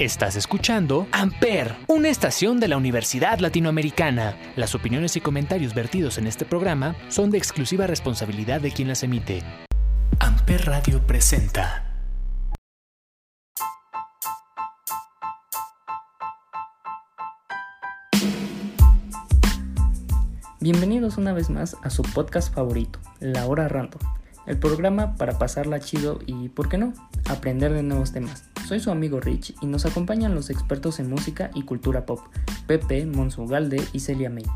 Estás escuchando Amper, una estación de la Universidad Latinoamericana. Las opiniones y comentarios vertidos en este programa son de exclusiva responsabilidad de quien las emite. Amper Radio presenta. Bienvenidos una vez más a su podcast favorito, La Hora Random, el programa para pasarla chido y, ¿por qué no?, aprender de nuevos temas. Soy su amigo Rich y nos acompañan los expertos en música y cultura pop, Pepe, Monsu Galde y Celia May.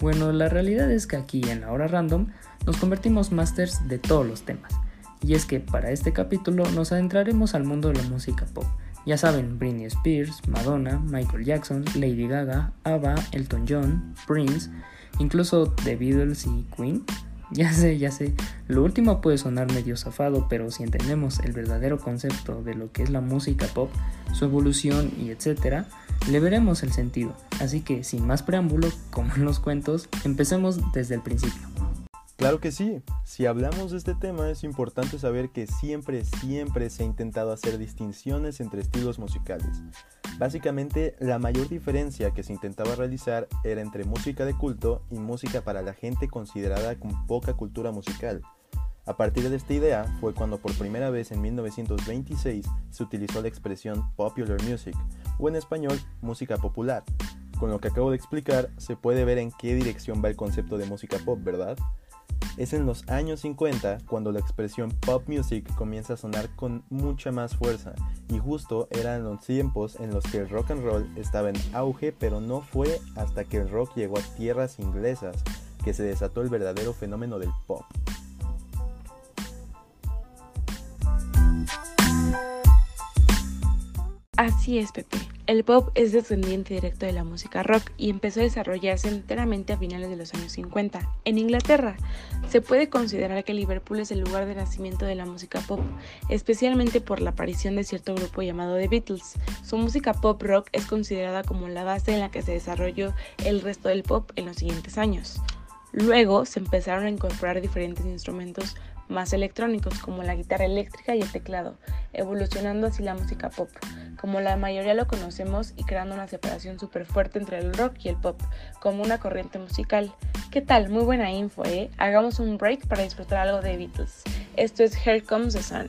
Bueno, la realidad es que aquí en la hora random nos convertimos masters de todos los temas. Y es que para este capítulo nos adentraremos al mundo de la música pop. Ya saben, Britney Spears, Madonna, Michael Jackson, Lady Gaga, ABBA, Elton John, Prince, incluso The Beatles y Queen. Ya sé, ya sé, lo último puede sonar medio zafado, pero si entendemos el verdadero concepto de lo que es la música pop, su evolución y etcétera, le veremos el sentido. Así que sin más preámbulo, como en los cuentos, empecemos desde el principio. Claro que sí, si hablamos de este tema es importante saber que siempre, siempre se ha intentado hacer distinciones entre estilos musicales. Básicamente, la mayor diferencia que se intentaba realizar era entre música de culto y música para la gente considerada con poca cultura musical. A partir de esta idea fue cuando por primera vez en 1926 se utilizó la expresión popular music, o en español, música popular. Con lo que acabo de explicar, se puede ver en qué dirección va el concepto de música pop, ¿verdad? Es en los años 50 cuando la expresión pop music comienza a sonar con mucha más fuerza y justo eran los tiempos en los que el rock and roll estaba en auge pero no fue hasta que el rock llegó a tierras inglesas que se desató el verdadero fenómeno del pop. Así es, Pepe. El pop es descendiente directo de la música rock y empezó a desarrollarse enteramente a finales de los años 50. En Inglaterra, se puede considerar que Liverpool es el lugar de nacimiento de la música pop, especialmente por la aparición de cierto grupo llamado The Beatles. Su música pop rock es considerada como la base en la que se desarrolló el resto del pop en los siguientes años. Luego se empezaron a incorporar diferentes instrumentos más electrónicos como la guitarra eléctrica y el teclado, evolucionando así la música pop, como la mayoría lo conocemos y creando una separación súper fuerte entre el rock y el pop, como una corriente musical. ¿Qué tal? Muy buena info, ¿eh? Hagamos un break para disfrutar algo de Beatles. Esto es Here Comes the Sun.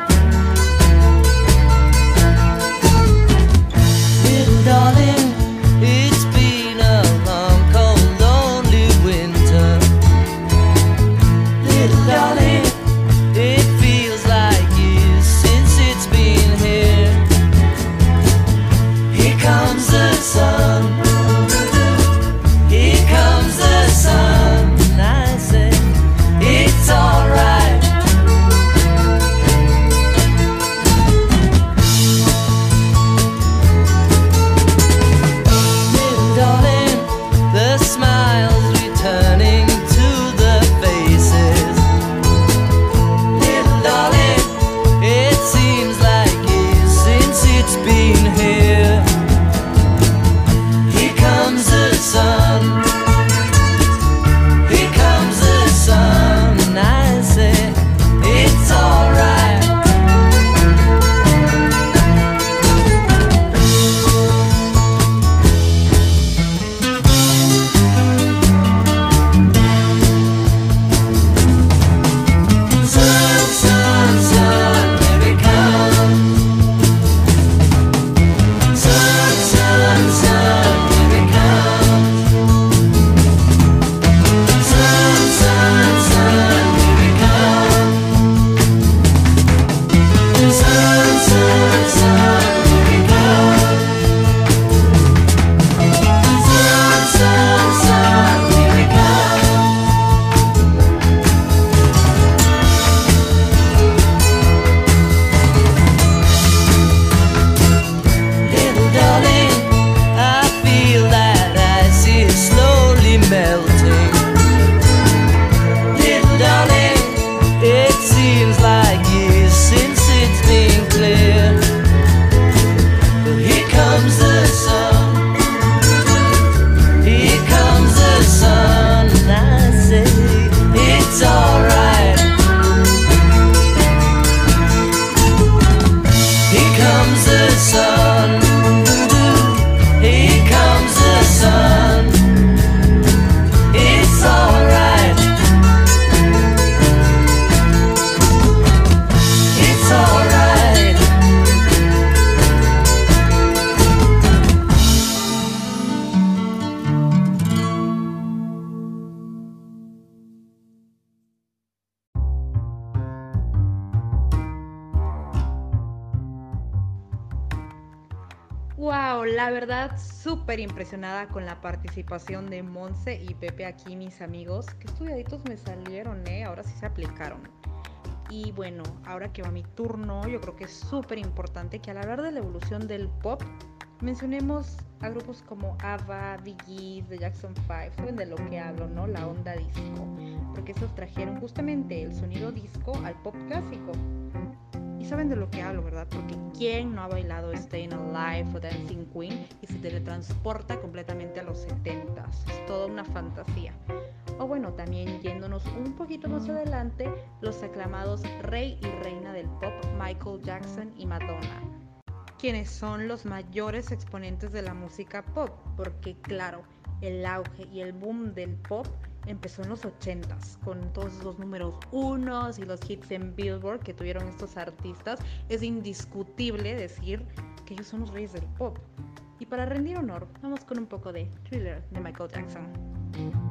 La verdad, súper impresionada con la participación de Monse y Pepe aquí, mis amigos. Qué estudiaditos me salieron, ¿eh? Ahora sí se aplicaron. Y bueno, ahora que va mi turno, yo creo que es súper importante que al hablar de la evolución del pop, mencionemos a grupos como ABBA, Bee The Jackson 5, saben de lo que hablo, ¿no? La onda disco, porque esos trajeron justamente el sonido disco al pop clásico. Y saben de lo que hablo, ¿verdad? Porque ¿quién no ha bailado Staying Alive o Dancing Queen y se teletransporta completamente a los 70s? Es toda una fantasía. O bueno, también yéndonos un poquito más adelante, los aclamados rey y reina del pop Michael Jackson y Madonna quienes son los mayores exponentes de la música pop, porque claro, el auge y el boom del pop empezó en los 80s, con todos los números unos y los hits en Billboard que tuvieron estos artistas. Es indiscutible decir que ellos son los reyes del pop. Y para rendir honor, vamos con un poco de thriller de Michael Jackson.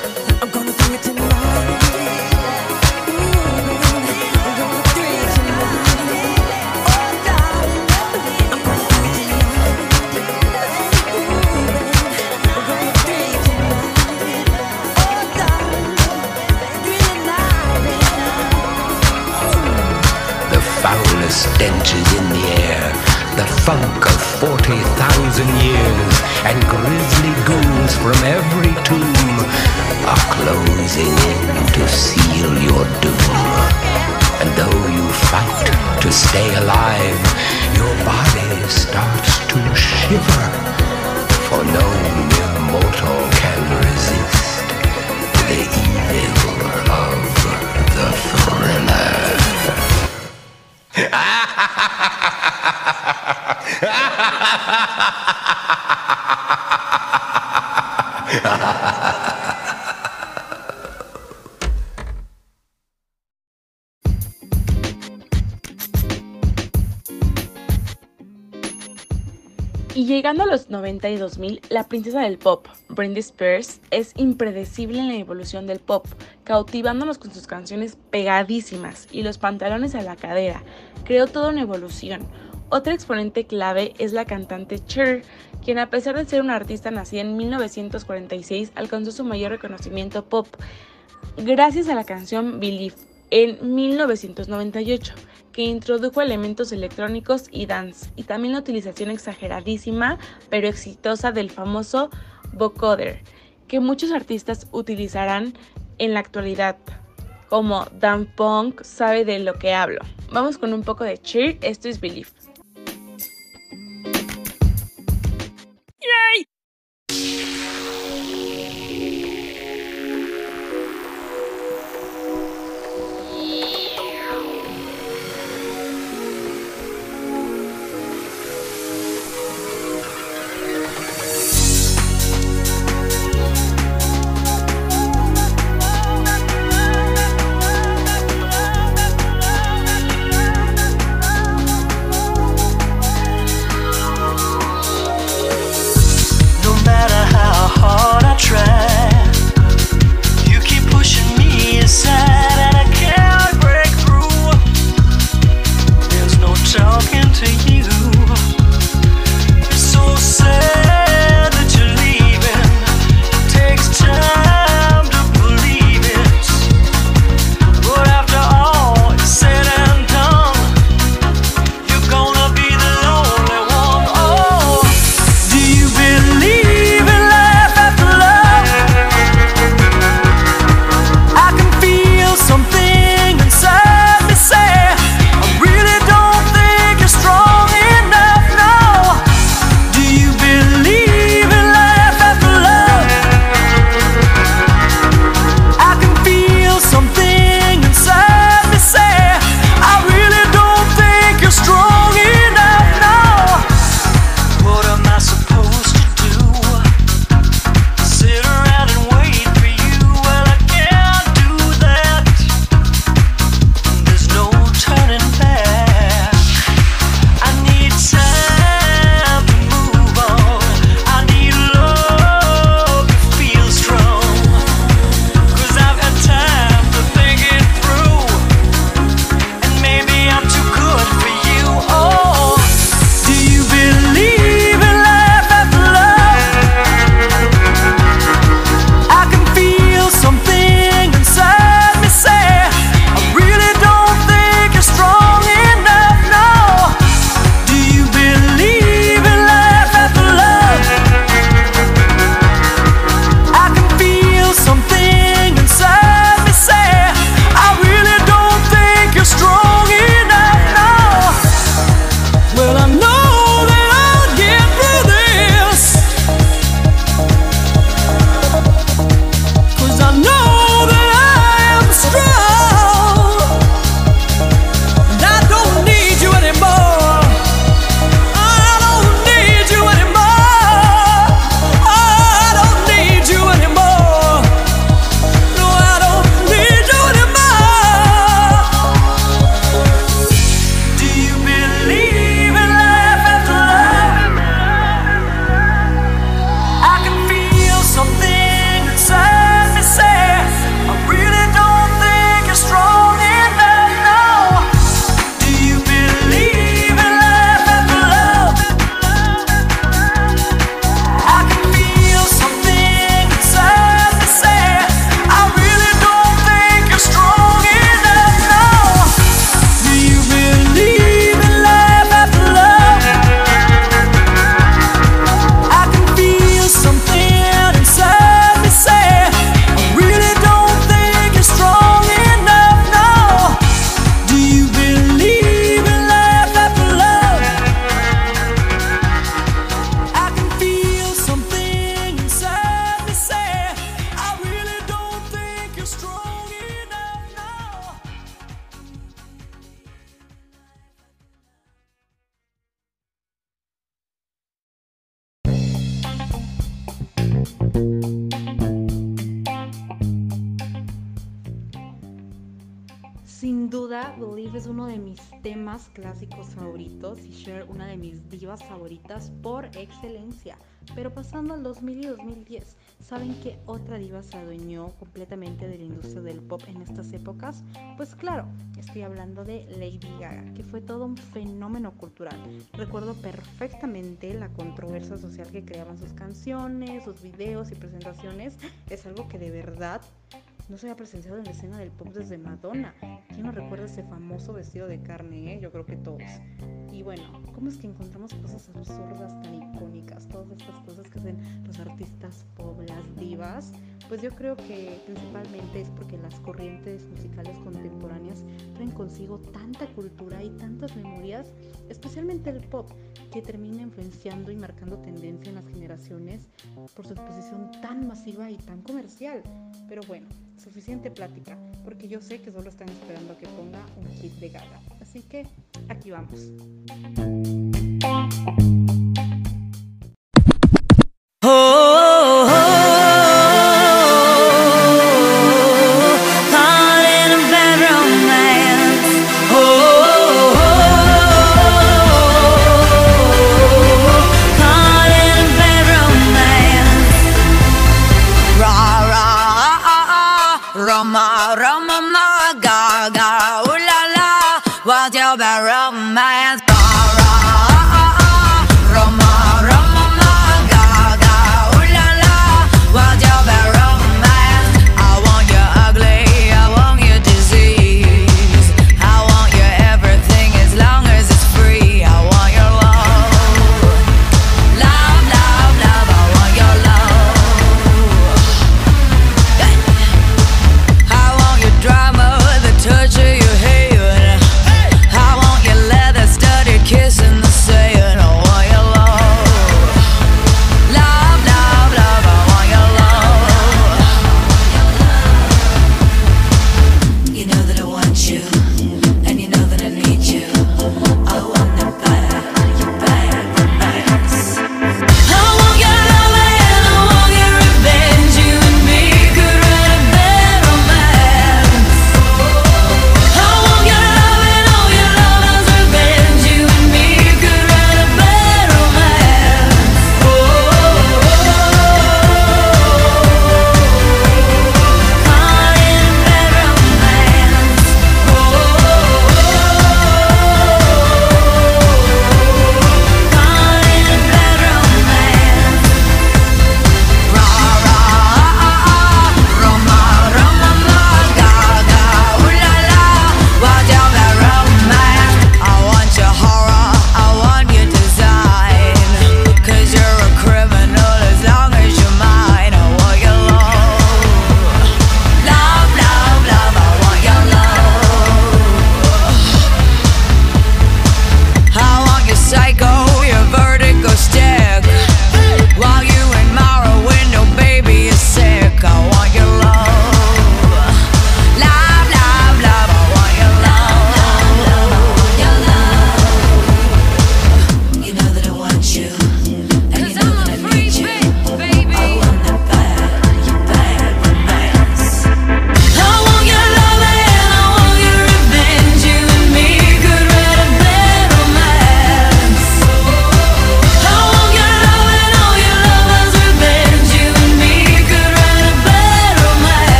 Funk of 40,000 years, and grisly ghouls from every tomb are closing in to seal your Y llegando a los 90 y 2000, la princesa del pop, Britney Spears, es impredecible en la evolución del pop, cautivándonos con sus canciones pegadísimas y los pantalones a la cadera. Creó toda una evolución. Otra exponente clave es la cantante Cher, quien a pesar de ser una artista nacida en 1946, alcanzó su mayor reconocimiento pop gracias a la canción Believe en 1998, que introdujo elementos electrónicos y dance, y también la utilización exageradísima pero exitosa del famoso vocoder, que muchos artistas utilizarán en la actualidad. Como Dan Punk sabe de lo que hablo. Vamos con un poco de cheer, esto es Believe. De mis temas clásicos favoritos y Cher una de mis divas favoritas por excelencia. Pero pasando al 2000 y 2010, ¿saben qué otra diva se adueñó completamente de la industria del pop en estas épocas? Pues claro, estoy hablando de Lady Gaga, que fue todo un fenómeno cultural. Recuerdo perfectamente la controversia social que creaban sus canciones, sus videos y presentaciones. Es algo que de verdad no se había presenciado en la escena del pop desde Madonna. ¿Quién no recuerda ese famoso vestido de carne? eh? Yo creo que todos. Y bueno, ¿cómo es que encontramos cosas absurdas tan icónicas? Todas estas cosas que hacen los artistas pop, las divas. Pues yo creo que principalmente es porque las corrientes musicales contemporáneas traen consigo tanta cultura y tantas memorias, especialmente el pop, que termina influenciando y marcando tendencia en las generaciones por su exposición tan masiva y tan comercial. Pero bueno, suficiente plática, porque yo sé que solo están esperando a que ponga un hit de Gaga. Así que aquí vamos.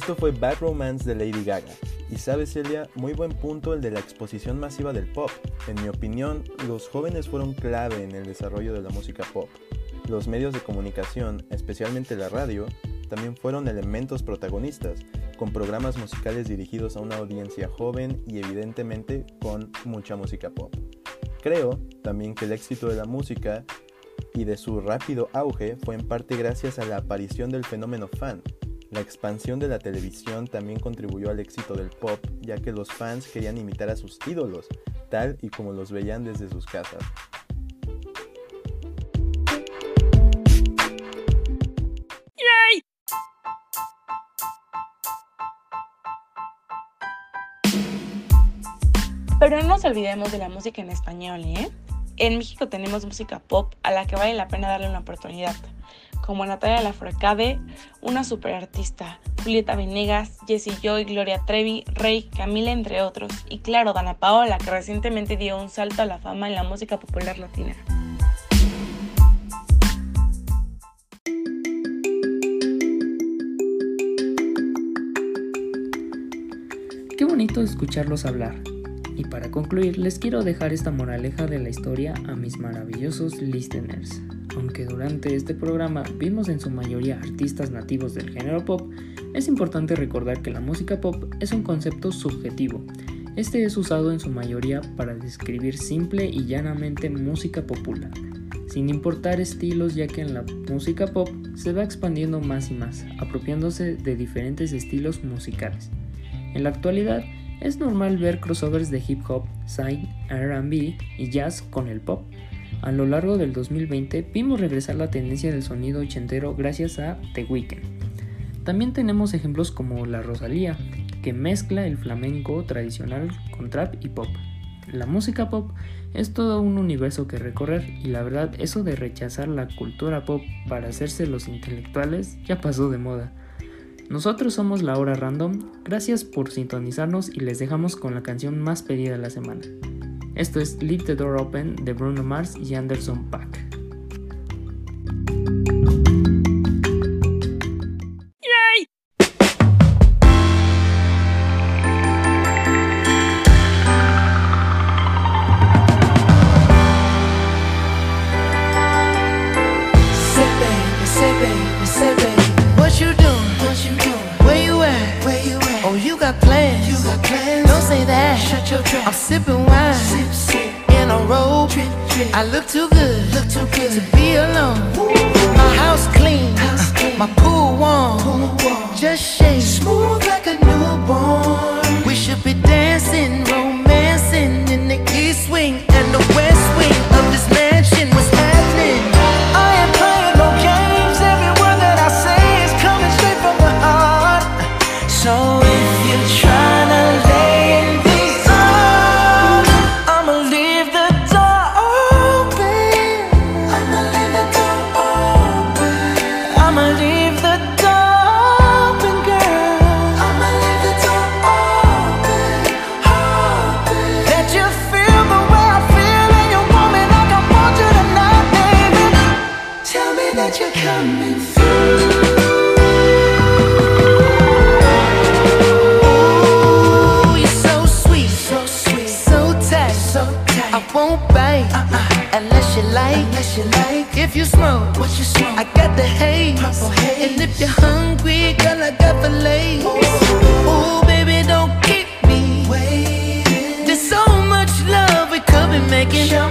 Esto fue Bad Romance de Lady Gaga. Y sabes, Celia, muy buen punto el de la exposición masiva del pop. En mi opinión, los jóvenes fueron clave en el desarrollo de la música pop. Los medios de comunicación, especialmente la radio, también fueron elementos protagonistas, con programas musicales dirigidos a una audiencia joven y evidentemente con mucha música pop. Creo también que el éxito de la música y de su rápido auge fue en parte gracias a la aparición del fenómeno fan. La expansión de la televisión también contribuyó al éxito del pop, ya que los fans querían imitar a sus ídolos, tal y como los veían desde sus casas. Pero no nos olvidemos de la música en español, ¿eh? En México tenemos música pop a la que vale la pena darle una oportunidad, como Natalia Lafourcade, una superartista, Julieta Venegas, Jessie Joy, Gloria Trevi, Rey, Camila, entre otros, y claro, Dana Paola, que recientemente dio un salto a la fama en la música popular latina. Qué bonito escucharlos hablar. Y para concluir, les quiero dejar esta moraleja de la historia a mis maravillosos listeners. Aunque durante este programa vimos en su mayoría artistas nativos del género pop, es importante recordar que la música pop es un concepto subjetivo. Este es usado en su mayoría para describir simple y llanamente música popular, sin importar estilos ya que en la música pop se va expandiendo más y más, apropiándose de diferentes estilos musicales. En la actualidad, es normal ver crossovers de hip hop, side, RB y jazz con el pop. A lo largo del 2020 vimos regresar la tendencia del sonido ochentero gracias a The Weeknd. También tenemos ejemplos como la Rosalía, que mezcla el flamenco tradicional con trap y pop. La música pop es todo un universo que recorrer y la verdad eso de rechazar la cultura pop para hacerse los intelectuales ya pasó de moda. Nosotros somos La Hora Random, gracias por sintonizarnos y les dejamos con la canción más pedida de la semana. Esto es Leave the Door Open de Bruno Mars y Anderson Paak. I look too good. Look too good to be alone. My house clean. My pool warm. Pool warm. Just shake. Smooth like a newborn. We should be dancing, romancing in the east wing like, that you like. If you smoke, what you smoke? I got the haze. Haze. And if you're hungry, girl, I got the lace. Ooh, baby, don't keep me waiting. There's so much love we could be making. Show